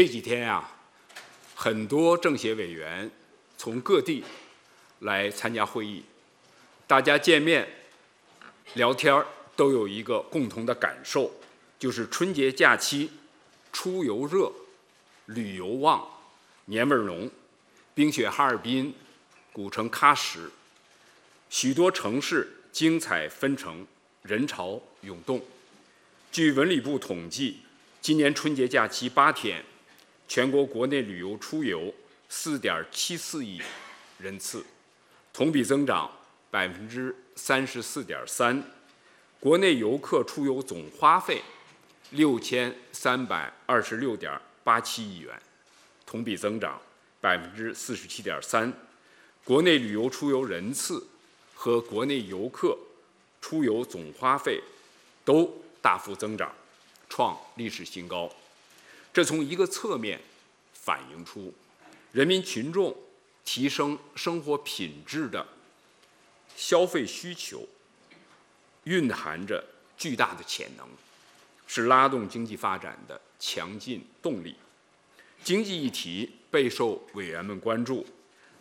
这几天啊，很多政协委员从各地来参加会议，大家见面聊天都有一个共同的感受，就是春节假期出游热、旅游旺、年味儿浓。冰雪哈尔滨、古城喀什，许多城市精彩纷呈，人潮涌动。据文旅部统计，今年春节假期八天，全国国内旅游出游四点七四亿人次，同比增长百分之三十四点三。国内游客出游总花费六千三百二十六点八七亿元，同比增长。百分之四十七点三，国内旅游出游人次和国内游客出游总花费都大幅增长，创历史新高。这从一个侧面反映出人民群众提升生活品质的消费需求，蕴含着巨大的潜能，是拉动经济发展的强劲动力。经济议题备受委员们关注，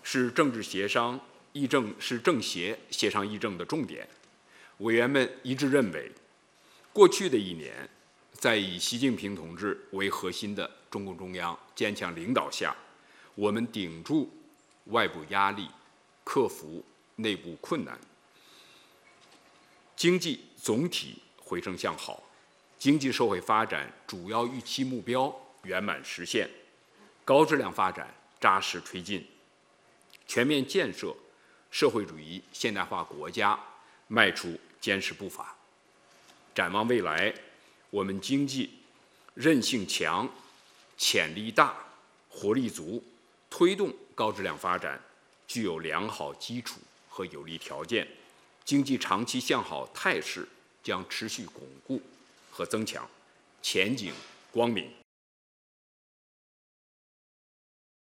是政治协商议政是政协协商议政的重点。委员们一致认为，过去的一年，在以习近平同志为核心的中共中央坚强领导下，我们顶住外部压力，克服内部困难，经济总体回升向好，经济社会发展主要预期目标圆满实现。高质量发展扎实推进，全面建设社会主义现代化国家迈出坚实步伐。展望未来，我们经济韧性强、潜力大、活力足，推动高质量发展具有良好基础和有利条件，经济长期向好态势将持续巩固和增强，前景光明。